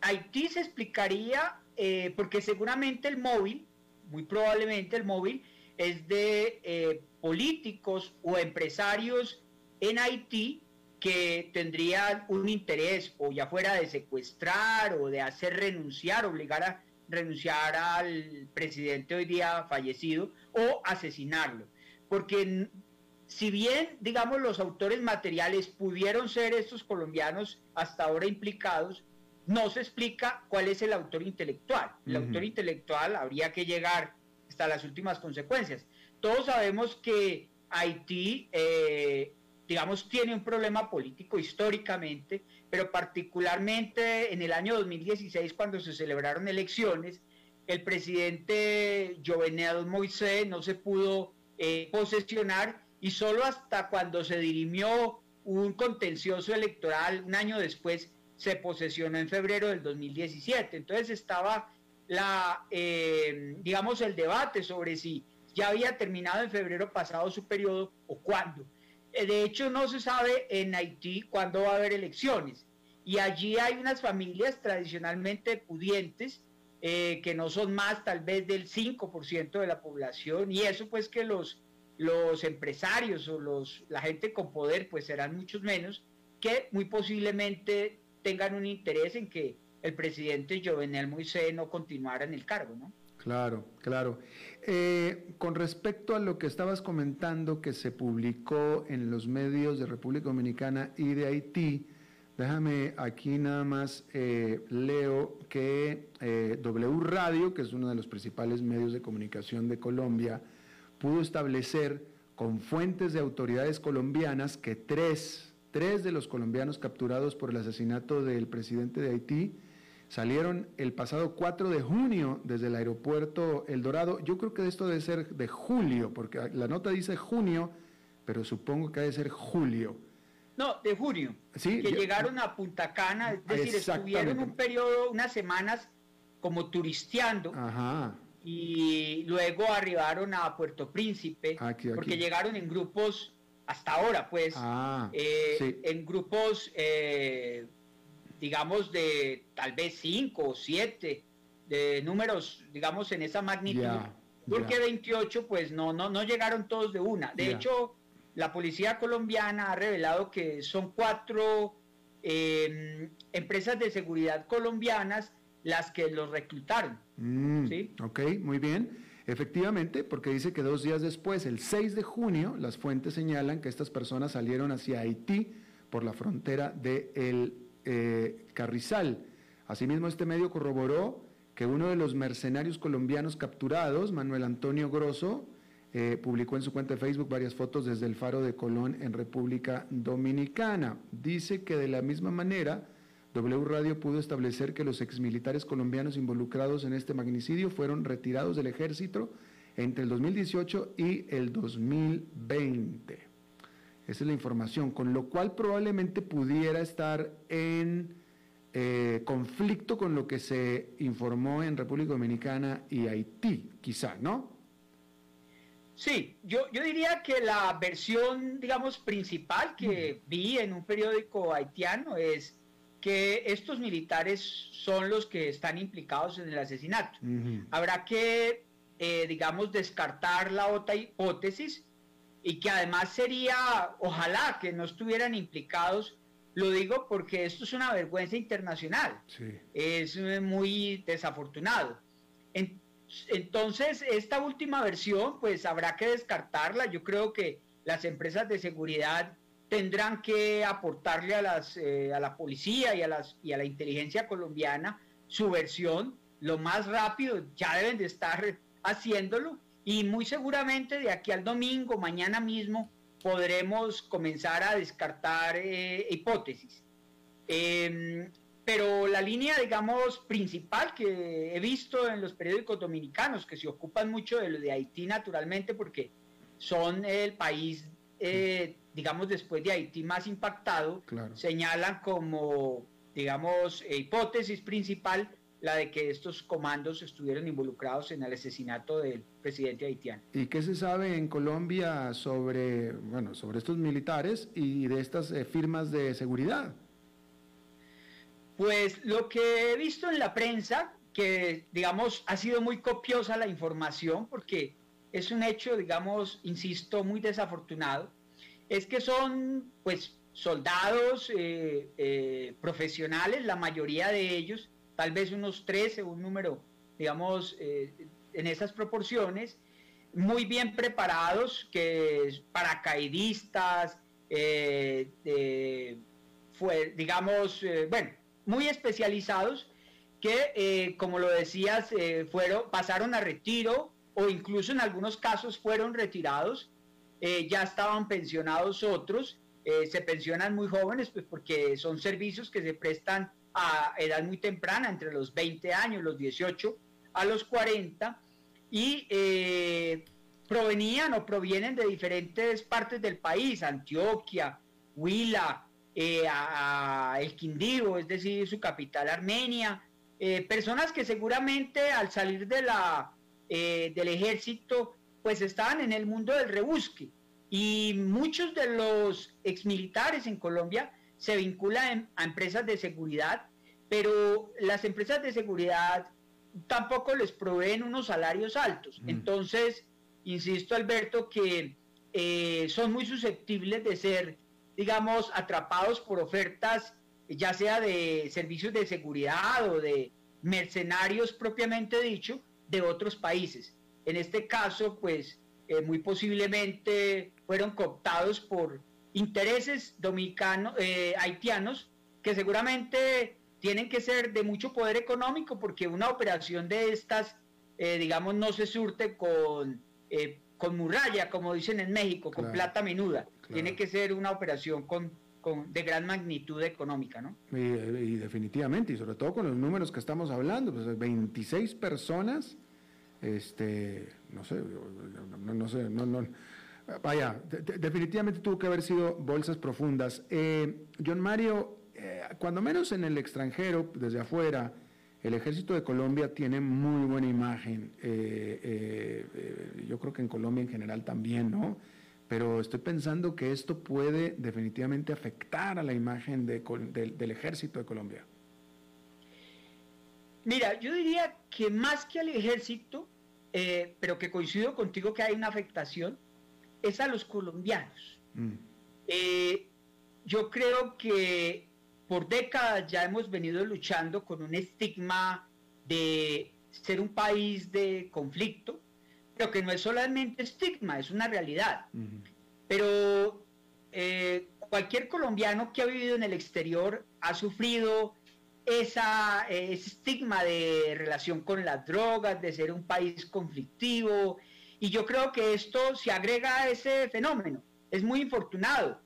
Speaker 5: Haití se explicaría eh, porque seguramente el móvil, muy probablemente el móvil, es de eh, políticos o empresarios en Haití que tendrían un interés o ya fuera de secuestrar o de hacer renunciar, obligar a renunciar al presidente hoy día fallecido o asesinarlo. Porque si bien, digamos, los autores materiales pudieron ser estos colombianos hasta ahora implicados, no se explica cuál es el autor intelectual. El autor intelectual habría que llegar hasta las últimas consecuencias. Todos sabemos que Haití, eh, digamos, tiene un problema político históricamente, pero particularmente en el año 2016, cuando se celebraron elecciones, el presidente Jovenel Moisés no se pudo eh, posesionar y solo hasta cuando se dirimió un contencioso electoral un año después se posesionó en febrero del 2017. Entonces estaba la, eh, digamos, el debate sobre si ya había terminado en febrero pasado su periodo o cuándo. Eh, de hecho, no se sabe en Haití cuándo va a haber elecciones. Y allí hay unas familias tradicionalmente pudientes eh, que no son más tal vez del 5% de la población. Y eso pues que los, los empresarios o los, la gente con poder pues serán muchos menos que muy posiblemente tengan un interés en que el presidente Jovenel Moisés no continuara en el cargo, ¿no?
Speaker 3: Claro, claro. Eh, con respecto a lo que estabas comentando que se publicó en los medios de República Dominicana y de Haití, déjame aquí nada más eh, leo que eh, W Radio, que es uno de los principales medios de comunicación de Colombia, pudo establecer con fuentes de autoridades colombianas que tres tres de los colombianos capturados por el asesinato del presidente de Haití salieron el pasado 4 de junio desde el aeropuerto El Dorado. Yo creo que esto debe ser de julio, porque la nota dice junio, pero supongo que debe ser julio.
Speaker 5: No, de junio.
Speaker 3: Sí,
Speaker 5: que llegaron a Punta Cana, es decir, estuvieron un periodo, unas semanas como turisteando.
Speaker 3: Ajá.
Speaker 5: Y luego arribaron a Puerto Príncipe, porque llegaron en grupos, hasta ahora pues,
Speaker 3: ah,
Speaker 5: eh, en grupos eh, digamos, de tal vez cinco o siete, de números, digamos, en esa magnitud. porque 28, pues no, no, no llegaron todos de una. De hecho, la policía colombiana ha revelado que son cuatro em, empresas de seguridad colombianas las que los reclutaron.
Speaker 3: Mm, ok, muy bien. Efectivamente, porque dice que dos días después, el 6 de junio, las fuentes señalan que estas personas salieron hacia Haití por la frontera de el eh, Carrizal. Asimismo, este medio corroboró que uno de los mercenarios colombianos capturados, Manuel Antonio Grosso, eh, publicó en su cuenta de Facebook varias fotos desde el faro de Colón en República Dominicana. Dice que de la misma manera, W Radio pudo establecer que los exmilitares colombianos involucrados en este magnicidio fueron retirados del ejército entre el 2018 y el 2020. Esa es la información, con lo cual probablemente pudiera estar en eh, conflicto con lo que se informó en República Dominicana y Haití, quizá, ¿no?
Speaker 5: Sí, yo, yo diría que la versión, digamos, principal que vi en un periódico haitiano es que estos militares son los que están implicados en el asesinato. Habrá que, eh, digamos, descartar la otra hipótesis y que además sería, ojalá que no estuvieran implicados, lo digo porque esto es una vergüenza internacional, es muy desafortunado. entonces, esta última versión, pues habrá que descartarla. Yo creo que las empresas de seguridad tendrán que aportarle a, las, eh, a la policía y a, las, y a la inteligencia colombiana su versión lo más rápido, ya deben de estar haciéndolo y muy seguramente de aquí al domingo, mañana mismo, podremos comenzar a descartar eh, hipótesis. Em, pero la línea, digamos, principal que he visto en los periódicos dominicanos, que se ocupan mucho de lo de Haití naturalmente, porque son el país, eh, digamos, después de Haití más impactado, señalan como, digamos, hipótesis principal la de que estos comandos estuvieron involucrados en el asesinato del presidente haitiano.
Speaker 3: ¿Y qué se sabe en Colombia sobre, bueno, sobre estos militares y de estas eh, firmas de seguridad?
Speaker 5: Pues lo que he visto en la prensa, que digamos ha sido muy copiosa la información, porque es un hecho, digamos, insisto, muy desafortunado, es que son pues soldados eh, eh, profesionales, la mayoría de ellos, tal vez unos 13, un número, digamos, eh, en esas proporciones, muy bien preparados, que paracaidistas, eh, fue, digamos, eh, bueno, muy especializados, que, como lo decías, fueron, pasaron a retiro o incluso en algunos casos fueron retirados, ya estaban pensionados otros, se pensionan muy jóvenes, pues porque son servicios que se prestan a edad muy temprana, entre los 20 años, los 18 a los 40, y eh, provenían o provienen de diferentes partes del país, Antioquia, Huila, eh, El Quindío, es decir, su capital Armenia, eh, personas que seguramente al salir de la, del ejército, pues estaban en el mundo del rebusque. Y muchos de los exmilitares en Colombia se vincula a empresas de seguridad, pero las empresas de seguridad tampoco les proveen unos salarios altos. Mm. Entonces, insisto, Alberto, que eh, son muy susceptibles de ser, digamos, atrapados por ofertas, ya sea de servicios de seguridad o de mercenarios propiamente dicho, de otros países. En este caso, pues, eh, muy posiblemente fueron cooptados por intereses dominicanos, eh, haitianos, que seguramente tienen que ser de mucho poder económico porque una operación de estas, eh, digamos, no se surte con, eh, con muralla, como dicen en México, con plata menuda. Tiene que ser una operación con, con, de gran magnitud económica, ¿no?
Speaker 3: Y, definitivamente, y sobre todo con los números que estamos hablando, pues 26 personas, este, no sé, no, sé, no, no, vaya, definitivamente tuvo que haber sido bolsas profundas. Eh, John Mario, eh, cuando menos en el extranjero, desde afuera, el ejército de Colombia tiene muy buena imagen. Eh, yo creo que en Colombia en general también, ¿no? pero estoy pensando que esto puede definitivamente afectar a la imagen del ejército de Colombia.
Speaker 5: Mira, yo diría que más que al ejército, pero que coincido contigo que hay una afectación, es a los colombianos. Mm. Eh, yo creo que por décadas ya hemos venido luchando con un estigma de ser un país de conflicto, pero que no es solamente estigma, es una realidad. Pero eh, cualquier colombiano que ha vivido en el exterior ha sufrido esa, ese estigma de relación con las drogas, de ser un país conflictivo, y yo creo que esto se agrega a ese fenómeno. Es muy infortunado.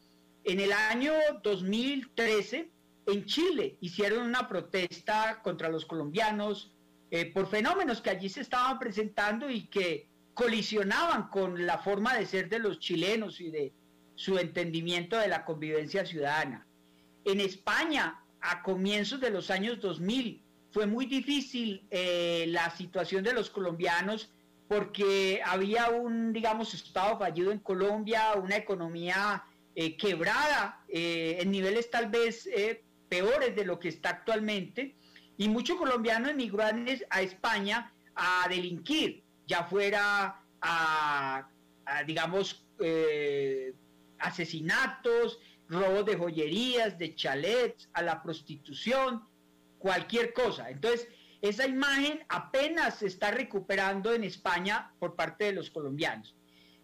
Speaker 5: En el año 2013, en Chile, hicieron una protesta contra los colombianos eh, por fenómenos que allí se estaban presentando y que colisionaban con la forma de ser de los chilenos y de su entendimiento de la convivencia ciudadana. En España, a comienzos de los años 2000, fue muy difícil eh, la situación de los colombianos porque había un, digamos, estado fallido en Colombia, una economía eh, quebrada eh, en niveles tal vez peores de lo que está actualmente, y muchos colombianos emigraron a España a delinquir ya fuera a, digamos, eh, asesinatos, robos de joyerías, de chalets, a la prostitución, cualquier cosa. Entonces, esa imagen apenas se está recuperando en España por parte de los colombianos.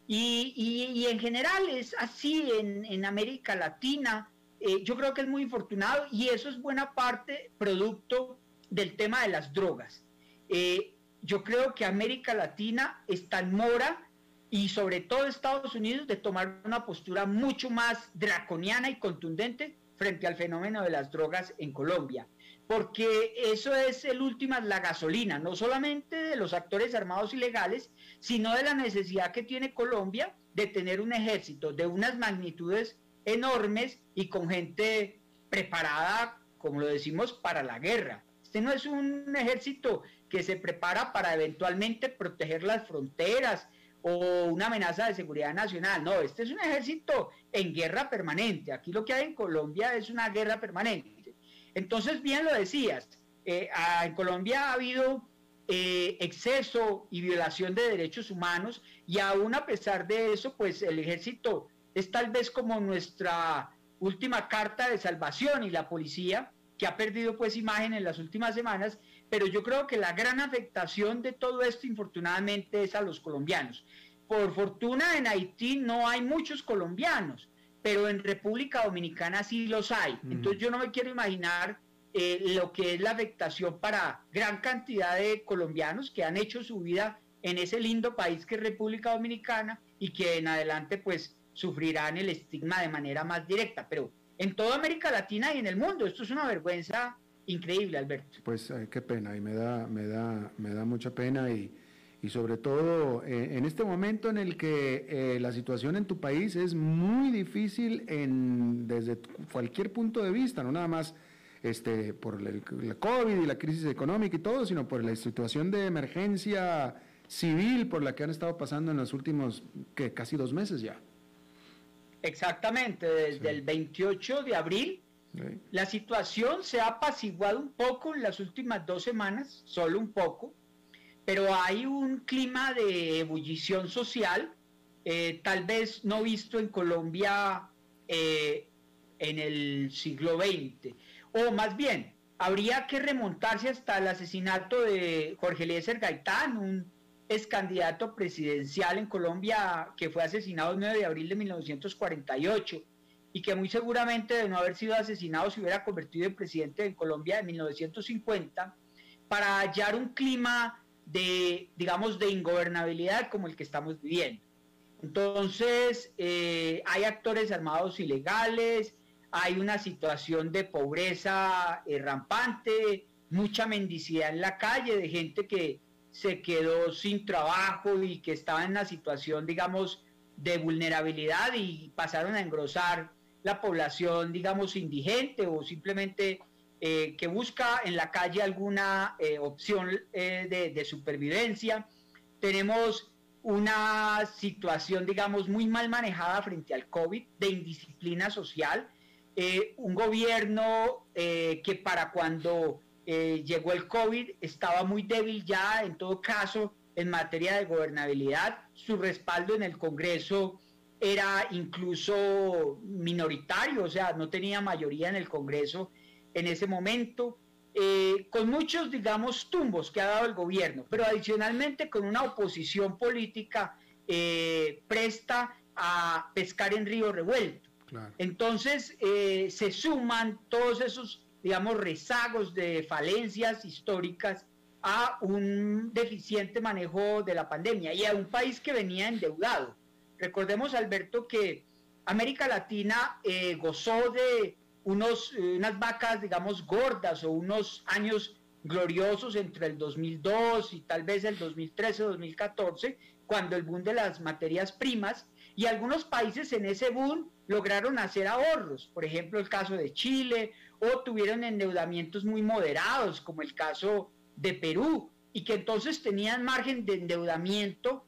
Speaker 5: Y, en general es así en, América Latina. Eh, yo creo que es muy infortunado y eso es buena parte producto del tema de las drogas. Eh, yo creo que América Latina está en mora y sobre todo Estados Unidos de tomar una postura mucho más draconiana y contundente frente al fenómeno de las drogas en Colombia. Porque eso es el último, la gasolina, no solamente de los actores armados ilegales, sino de la necesidad que tiene Colombia de tener un ejército de unas magnitudes enormes y con gente preparada, como lo decimos, para la guerra. Este no es un ejército que se prepara para eventualmente proteger las fronteras o una amenaza de seguridad nacional. No, este es un ejército en guerra permanente. Aquí lo que hay en Colombia es una guerra permanente. Entonces, bien lo decías, eh, en Colombia ha habido eh, exceso y violación de derechos humanos y aún a pesar de eso, pues el ejército es tal vez como nuestra última carta de salvación y la policía que ha perdido pues imagen en las últimas semanas pero yo creo que la gran afectación de todo esto, infortunadamente, es a los colombianos. Por fortuna, en Haití no hay muchos colombianos, pero en República Dominicana sí los hay. Entonces yo no me quiero imaginar eh, lo que es la afectación para gran cantidad de colombianos que han hecho su vida en ese lindo país que es República Dominicana y que en adelante pues sufrirán el estigma de manera más directa. Pero en toda América Latina y en el mundo, esto es una vergüenza increíble, Alberto.
Speaker 3: Pues eh, qué pena, y me da, me da, me da mucha pena y, y sobre todo eh, en este momento en el que eh, la situación en tu país es muy difícil en, desde cualquier punto de vista, no nada más este, por el, COVID y la crisis económica y todo, sino por la situación de emergencia civil por la que han estado pasando en los últimos que casi dos meses ya.
Speaker 5: Exactamente, desde el 28 de abril la situación se ha apaciguado un poco en las últimas dos semanas, solo un poco, pero hay un clima de ebullición social, eh, tal vez no visto en Colombia eh, en el siglo XX. O más bien, habría que remontarse hasta el asesinato de Jorge Eliezer Gaitán, un ex candidato presidencial en Colombia que fue asesinado el 9 de abril de 1948 y que muy seguramente de no haber sido asesinado se hubiera convertido en presidente de Colombia en 1950, para hallar un clima de, digamos, de ingobernabilidad como el que estamos viviendo. Entonces, eh, hay actores armados ilegales, hay una situación de pobreza eh, rampante, mucha mendicidad en la calle, de gente que se quedó sin trabajo y que estaba en una situación, digamos, de vulnerabilidad y pasaron a engrosar la población, digamos, indigente o simplemente eh, que busca en la calle alguna eh, opción de, de supervivencia. Tenemos una situación, digamos, muy mal manejada frente al COVID, de indisciplina social, eh, un gobierno eh, que para cuando eh, llegó el COVID estaba muy débil ya, en todo caso, en materia de gobernabilidad, su respaldo en el Congreso era incluso minoritario, o sea, no tenía mayoría en el Congreso en ese momento. Eh, con muchos, digamos, tumbos que ha dado el gobierno, pero adicionalmente con una oposición política eh, presta a pescar en río revuelto. Entonces eh, se suman todos esos, digamos, rezagos de falencias históricas a un deficiente manejo de la pandemia y a un país que venía endeudado. Recordemos, Alberto, que América Latina gozó de unos, eh, unas vacas, digamos, gordas o unos años gloriosos entre el 2002 y tal vez el 2013-2014, cuando el boom de las materias primas, y algunos países en ese boom lograron hacer ahorros, por ejemplo el caso de Chile, o tuvieron endeudamientos muy moderados, como el caso de Perú, y que entonces tenían margen de endeudamiento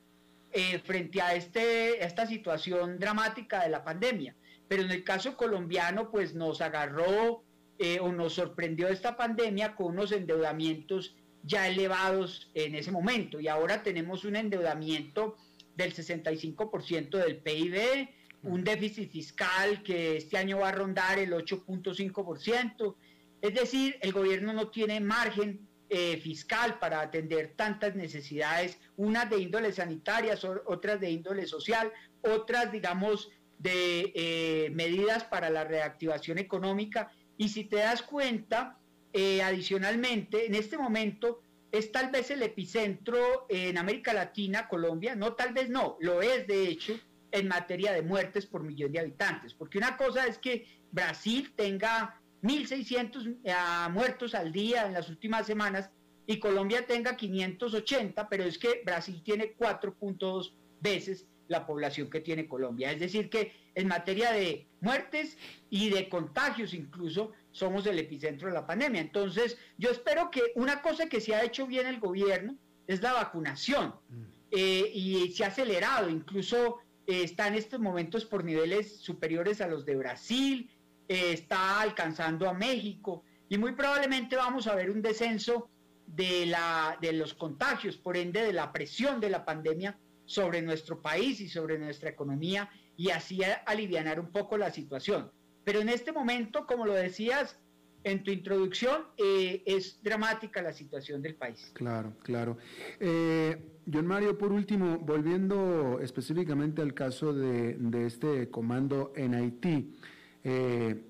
Speaker 5: eh, frente a, este, a esta situación dramática de la pandemia pero en el caso colombiano pues nos agarró eh, o nos sorprendió esta pandemia con unos endeudamientos ya elevados en ese momento. Y ahora tenemos un endeudamiento del 65% del PIB, un déficit fiscal que este año va a rondar el 8.5%, es decir, el gobierno no tiene margen eh, fiscal para atender tantas necesidades, unas de índole sanitaria, otras de índole social, otras, digamos, de eh, medidas para la reactivación económica. Y si te das cuenta, eh, adicionalmente, en este momento es tal vez el epicentro en América Latina, Colombia, no tal vez no, lo es de hecho en materia de muertes por millón de habitantes, porque una cosa es que Brasil tenga 1.600 eh, muertos al día en las últimas semanas y Colombia tenga 580, pero es que Brasil tiene 4.2 veces la población que tiene Colombia. Es decir, que en materia de muertes y de contagios incluso somos el epicentro de la pandemia. Entonces, yo espero que una cosa que se ha hecho bien el gobierno es la vacunación mm. eh, y se ha acelerado, incluso eh, está en estos momentos por niveles superiores a los de Brasil, eh, está alcanzando a México y muy probablemente vamos a ver un descenso de, la, de los contagios, por ende de la presión de la pandemia sobre nuestro país y sobre nuestra economía y así aliviar un poco la situación. Pero en este momento, como lo decías en tu introducción, eh, es dramática la situación del país.
Speaker 3: Claro, claro. Eh, John Mario, por último, volviendo específicamente al caso de, este comando en Haití, eh,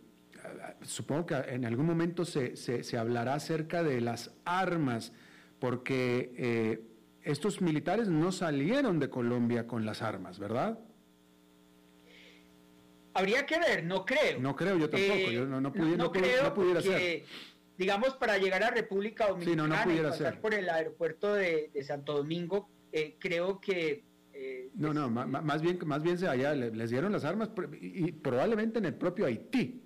Speaker 3: supongo que en algún momento se, se, hablará acerca de las armas, porque eh, estos militares no salieron de Colombia con las armas, ¿verdad?
Speaker 5: Habría que ver, no creo.
Speaker 3: No creo, yo tampoco, yo no, no, no,
Speaker 5: creo pudiera ser. Digamos, para llegar a República Dominicana y pasar por el aeropuerto de, Santo Domingo, eh, creo que...
Speaker 3: Eh, no, no, más, bien, más bien se allá les dieron las armas y probablemente en el propio Haití.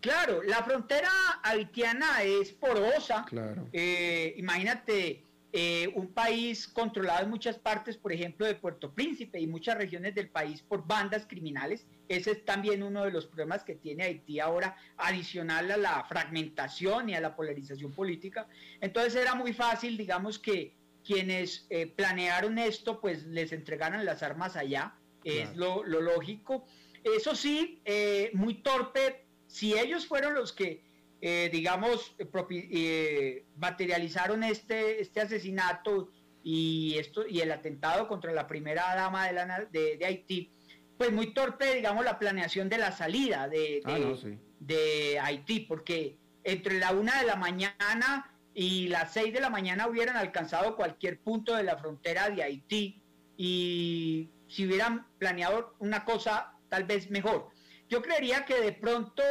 Speaker 5: Claro, la frontera haitiana es porosa.
Speaker 3: Claro.
Speaker 5: Eh, imagínate eh, un país controlado en muchas partes, por ejemplo, de Puerto Príncipe y muchas regiones del país por bandas criminales. Ese es también uno de los problemas que tiene Haití ahora, adicional a la fragmentación y a la polarización política. Entonces era muy fácil, digamos, que quienes eh, planearon esto, pues les entregaran las armas allá, es lo, lógico. Eso sí, eh, muy torpe, si ellos fueron los que eh, digamos, eh, materializaron este, este asesinato y, esto, y el atentado contra la primera dama de, la, de, Haití, pues muy torpe, digamos, la planeación de la salida de, de, ah, de Haití, porque entre la una de la mañana y las seis de la mañana hubieran alcanzado cualquier punto de la frontera de Haití y si hubieran planeado una cosa tal vez mejor. yo creería que de pronto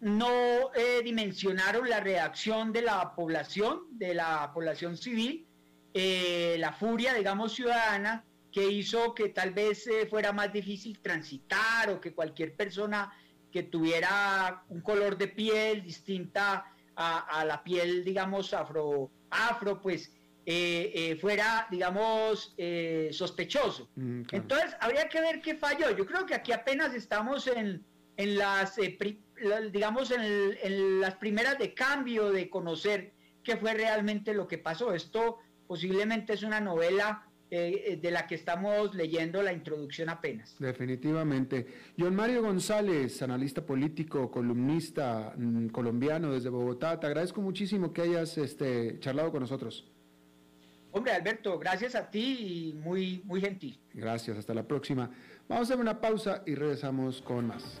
Speaker 5: no eh, dimensionaron la reacción de la población, de la población civil, eh, la furia, digamos, ciudadana, que hizo que tal vez eh, fuera más difícil transitar o que cualquier persona que tuviera un color de piel distinta a, la piel, digamos, afro, afro pues fuera, digamos, sospechoso. Mm, Entonces, habría que ver qué falló. Yo creo que aquí apenas estamos en, en las digamos, en, las primeras de cambio, de conocer qué fue realmente lo que pasó. Esto posiblemente es una novela eh, de la que estamos leyendo la introducción apenas.
Speaker 3: Definitivamente. John Mario González, analista político, columnista mm, colombiano desde Bogotá, te agradezco muchísimo que hayas este, charlado con nosotros.
Speaker 5: Hombre, Alberto, gracias a ti y muy, muy gentil.
Speaker 3: Gracias, hasta la próxima. Vamos a hacer una pausa y regresamos con más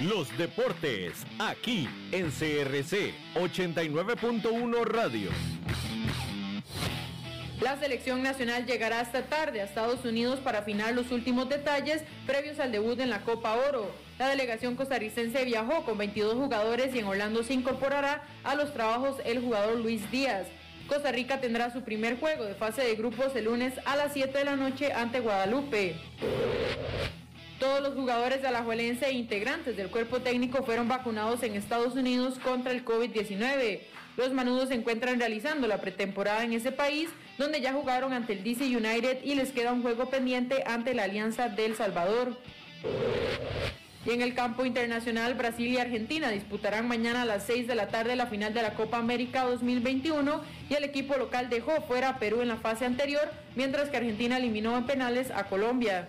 Speaker 1: Los deportes, aquí en CRC 89.1 Radio.
Speaker 6: La selección nacional llegará esta tarde a Estados Unidos para afinar los últimos detalles previos al debut en la Copa Oro. La delegación costarricense viajó con 22 jugadores y en Orlando se incorporará a los trabajos el jugador Luis Díaz. Costa Rica tendrá su primer juego de fase de grupos el lunes a las 7 de la noche ante Guadalupe. Todos los jugadores de Alajuelense e integrantes del cuerpo técnico fueron vacunados en Estados Unidos contra el COVID-19. Los manudos se encuentran realizando la pretemporada en ese país, donde ya jugaron ante el DC United y les queda un juego pendiente ante la Alianza del Salvador. Y en el campo internacional, Brasil y Argentina disputarán mañana a las 6 de la tarde la final de la Copa América 2021 y el equipo local dejó fuera a Perú en la fase anterior, mientras que Argentina eliminó en penales a Colombia.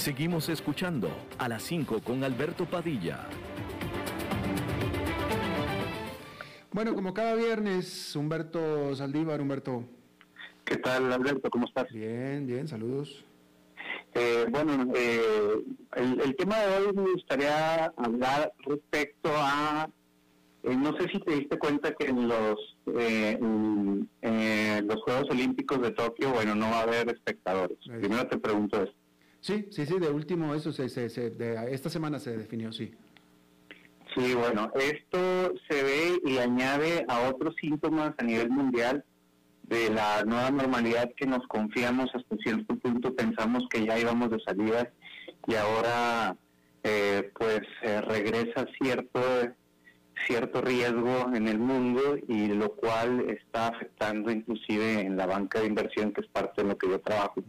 Speaker 1: Seguimos escuchando a las 5 con Alberto Padilla.
Speaker 3: Bueno, como cada viernes, Humberto Saldívar, Humberto.
Speaker 7: ¿Qué tal, Alberto? ¿Cómo estás?
Speaker 3: Bien, bien, saludos.
Speaker 7: Eh, bueno, eh, el, tema de hoy me gustaría hablar respecto a, eh, no sé si te diste cuenta que en los, los Juegos Olímpicos de Tokio, bueno, no va a haber espectadores. Primero te pregunto esto.
Speaker 3: Sí, sí, sí, de último eso, se, se, de, esta semana se definió, sí.
Speaker 7: Sí, bueno, esto se ve y añade a otros síntomas a nivel mundial de la nueva normalidad que nos confiamos hasta cierto punto, pensamos que ya íbamos de salida y ahora eh, pues regresa cierto cierto riesgo en el mundo y lo cual está afectando inclusive en la banca de inversión que es parte de lo que yo trabajo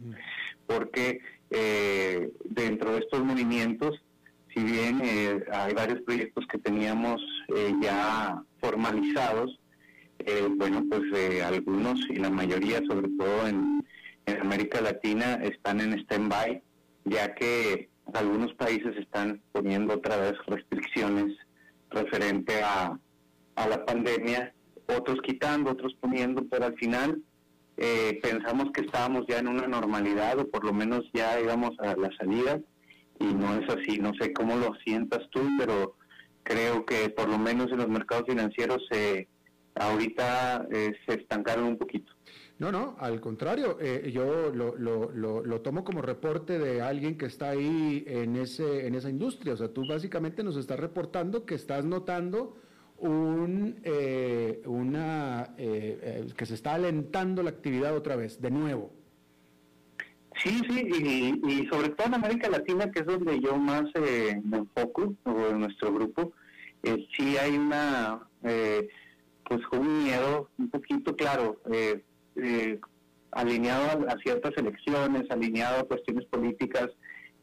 Speaker 7: porque eh, dentro de estos movimientos, si bien eh, hay varios proyectos que teníamos eh, ya formalizados, eh, bueno, pues algunos y la mayoría, sobre todo en, América Latina, están en stand-by, ya que algunos países están poniendo otra vez restricciones referente a la pandemia, otros quitando, otros poniendo, pero al final eh, pensamos que estábamos ya en una normalidad o por lo menos ya íbamos a la salida y no es así. No sé cómo lo sientas tú, pero creo que por lo menos en los mercados financieros eh, ahorita eh, se estancaron un poquito.
Speaker 3: No, no, al contrario, eh, yo lo, lo, lo, lo, tomo como reporte de alguien que está ahí en, ese, en esa industria. O sea, tú básicamente nos estás reportando que estás notando un, eh, una, eh, eh, que se está alentando la actividad otra vez, de nuevo.
Speaker 7: Sí, sí, y, sobre todo en América Latina, que es donde yo más eh, me enfoco, o en nuestro grupo, eh, sí hay una, eh, pues un miedo un poquito claro, eh, eh, alineado a, ciertas elecciones, alineado a cuestiones políticas,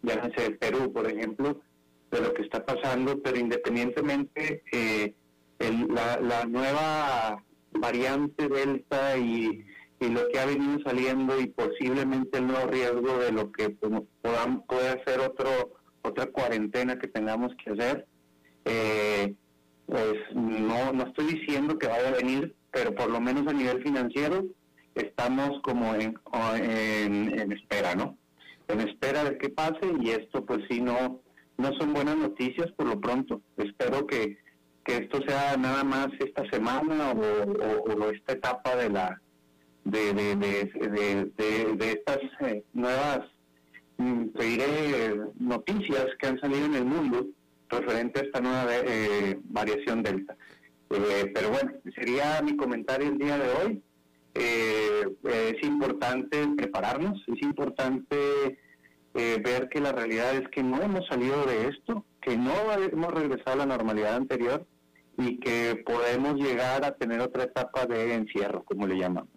Speaker 7: llámese de Perú, por ejemplo, de lo que está pasando, pero independientemente, la, la nueva variante Delta y y lo que ha venido saliendo y posiblemente el nuevo riesgo de lo que pues, podamos, puede ser otro otra cuarentena que tengamos que hacer, eh, pues no, no estoy diciendo que vaya a venir, pero por lo menos a nivel financiero estamos como en, en, espera, ¿no? En espera de que pase y esto pues sí no, no son buenas noticias por lo pronto. Espero que, que esto sea nada más esta semana o esta etapa de la de, estas eh, nuevas, mm, te noticias que han salido en el mundo referente a esta nueva eh, variación delta. Eh, pero bueno, sería mi comentario el día de hoy. es importante prepararnos, es importante ver que la realidad es que no hemos salido de esto, que no hemos regresado a la normalidad anterior y que podemos llegar a tener otra etapa de encierro, como le llamamos.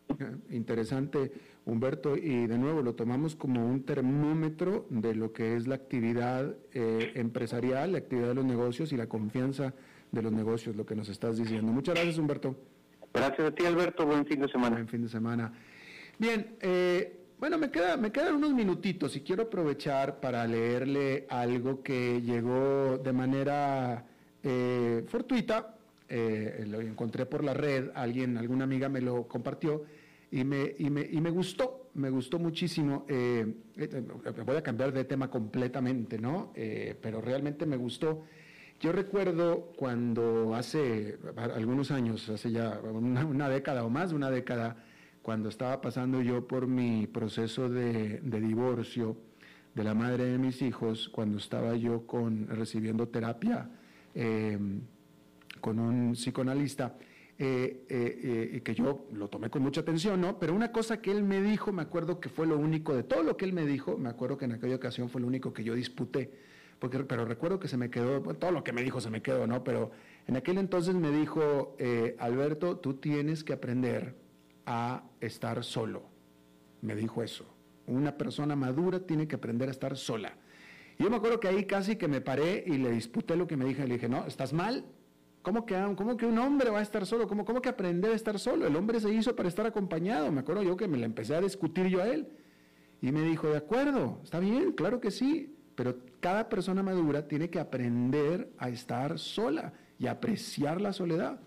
Speaker 3: Interesante, Humberto, y de nuevo lo tomamos como un termómetro de lo que es la actividad eh, empresarial, la actividad de los negocios y la confianza de los negocios, lo que nos estás diciendo. Muchas gracias, Humberto.
Speaker 7: Gracias a ti, Alberto. Buen fin de semana.
Speaker 3: Buen fin de semana. Bien, eh, bueno, me, queda, me quedan unos minutitos y quiero aprovechar para leerle algo que llegó de manera eh, fortuita, eh, lo encontré por la red, alguien, alguna amiga me lo compartió y me, y me, y me gustó, me gustó muchísimo. Eh, voy a cambiar de tema completamente, ¿no? pero realmente me gustó. Yo recuerdo cuando hace algunos años, hace ya una, década o más de una década, cuando estaba pasando yo por mi proceso de, de divorcio de la madre de mis hijos, cuando estaba yo con, recibiendo terapia eh, con un psicoanalista, eh, eh, que yo lo tomé con mucha atención, ¿no? Pero una cosa que él me dijo, me acuerdo que fue lo único, de todo lo que él me dijo, me acuerdo que en aquella ocasión fue lo único que yo disputé, porque, pero recuerdo que se me quedó, todo lo que me dijo se me quedó, ¿no? Pero en aquel entonces me dijo, Alberto, tú tienes que aprender a estar solo. Me dijo eso. Una persona madura tiene que aprender a estar sola. Yo me acuerdo que ahí casi que me paré y le disputé lo que me dije. Le dije, no, estás mal. ¿Cómo que, cómo que un hombre va a estar solo? ¿Cómo, ¿Cómo que aprender a estar solo? El hombre se hizo para estar acompañado. Me acuerdo yo que me la empecé a discutir yo a él. Y me dijo, de acuerdo, está bien, claro que sí. Pero cada persona madura tiene que aprender a estar sola y apreciar la soledad.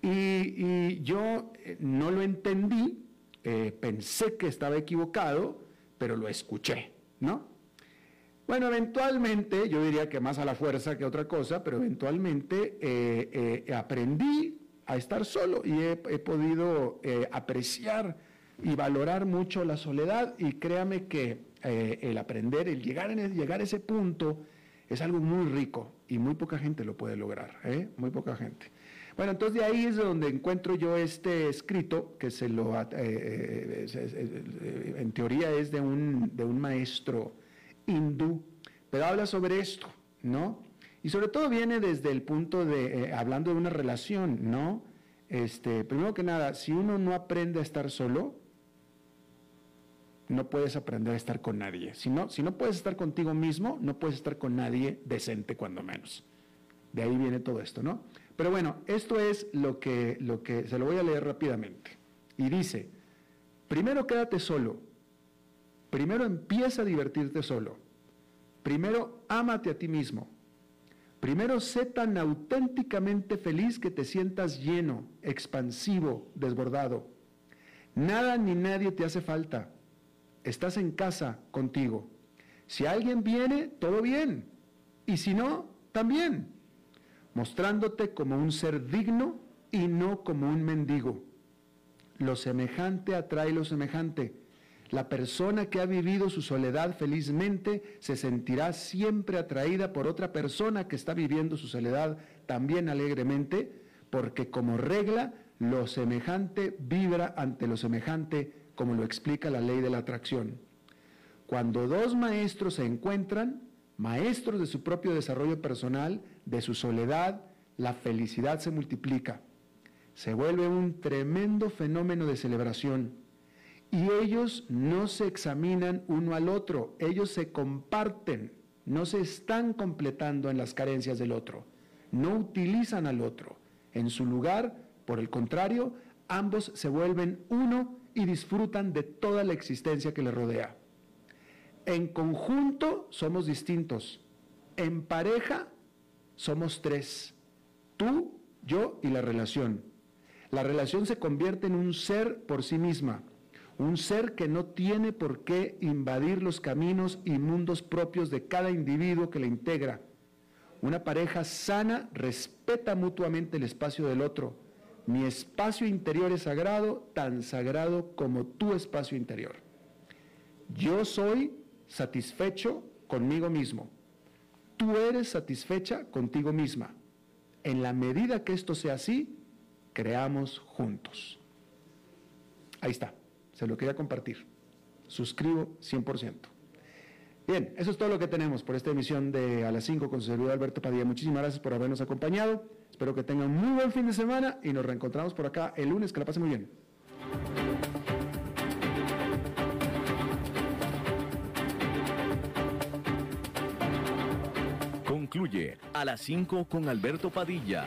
Speaker 3: Y, yo eh, no lo entendí, eh, pensé que estaba equivocado, pero lo escuché, ¿no? Bueno, eventualmente, yo diría que más a la fuerza que otra cosa, pero eventualmente eh, eh, aprendí a estar solo y he, podido eh, apreciar y valorar mucho la soledad y créame que el aprender, el llegar, en llegar a ese punto es algo muy rico y muy poca gente lo puede lograr, muy poca gente. Bueno, entonces de ahí es donde encuentro yo este escrito que se lo, en teoría es de un, de un maestro hindú, pero habla sobre esto, ¿no? Y sobre todo viene desde el punto de, eh, hablando de una relación, ¿no? Este, primero que nada, si uno no aprende a estar solo, no puedes aprender a estar con nadie. Si no, si no puedes estar contigo mismo, no puedes estar con nadie decente, cuando menos. De ahí viene todo esto, ¿no? Pero bueno, esto es lo que, lo que se lo voy a leer rápidamente. Y dice, primero quédate solo, Primero empieza a divertirte solo. Primero ámate a ti mismo. Primero sé tan auténticamente feliz que te sientas lleno, expansivo, desbordado. Nada ni nadie te hace falta. Estás en casa contigo. Si alguien viene, todo bien. Y si no, también. Mostrándote como un ser digno y no como un mendigo. Lo semejante atrae lo semejante la persona que ha vivido su soledad felizmente se sentirá siempre atraída por otra persona que está viviendo su soledad también alegremente, porque como regla lo semejante vibra ante lo semejante, como lo explica la ley de la atracción. Cuando dos maestros se encuentran, maestros de su propio desarrollo personal, de su soledad, la felicidad se multiplica. Se vuelve un tremendo fenómeno de celebración. Y ellos no se examinan uno al otro, ellos se comparten, no se están completando en las carencias del otro, no utilizan al otro. En su lugar, por el contrario, ambos se vuelven uno y disfrutan de toda la existencia que les rodea. En conjunto somos distintos. En pareja somos tres. Tú, yo y la relación. La relación se convierte en un ser por sí misma, un ser que no tiene por qué invadir los caminos y mundos propios de cada individuo que la integra. Una pareja sana respeta mutuamente el espacio del otro. Mi espacio interior es sagrado, tan sagrado como tu espacio interior. Yo soy satisfecho conmigo mismo. Tú eres satisfecha contigo misma. En la medida que esto sea así, creamos juntos. Ahí está, se lo quería compartir. Suscribo 100%. Bien, eso es todo lo que tenemos por esta emisión de A las 5 con su servidor Alberto Padilla. Muchísimas gracias por habernos acompañado. Espero que tengan muy buen fin de semana y nos reencontramos por acá el lunes. Que la pasen muy bien.
Speaker 1: Concluye a las 5 con Alberto Padilla.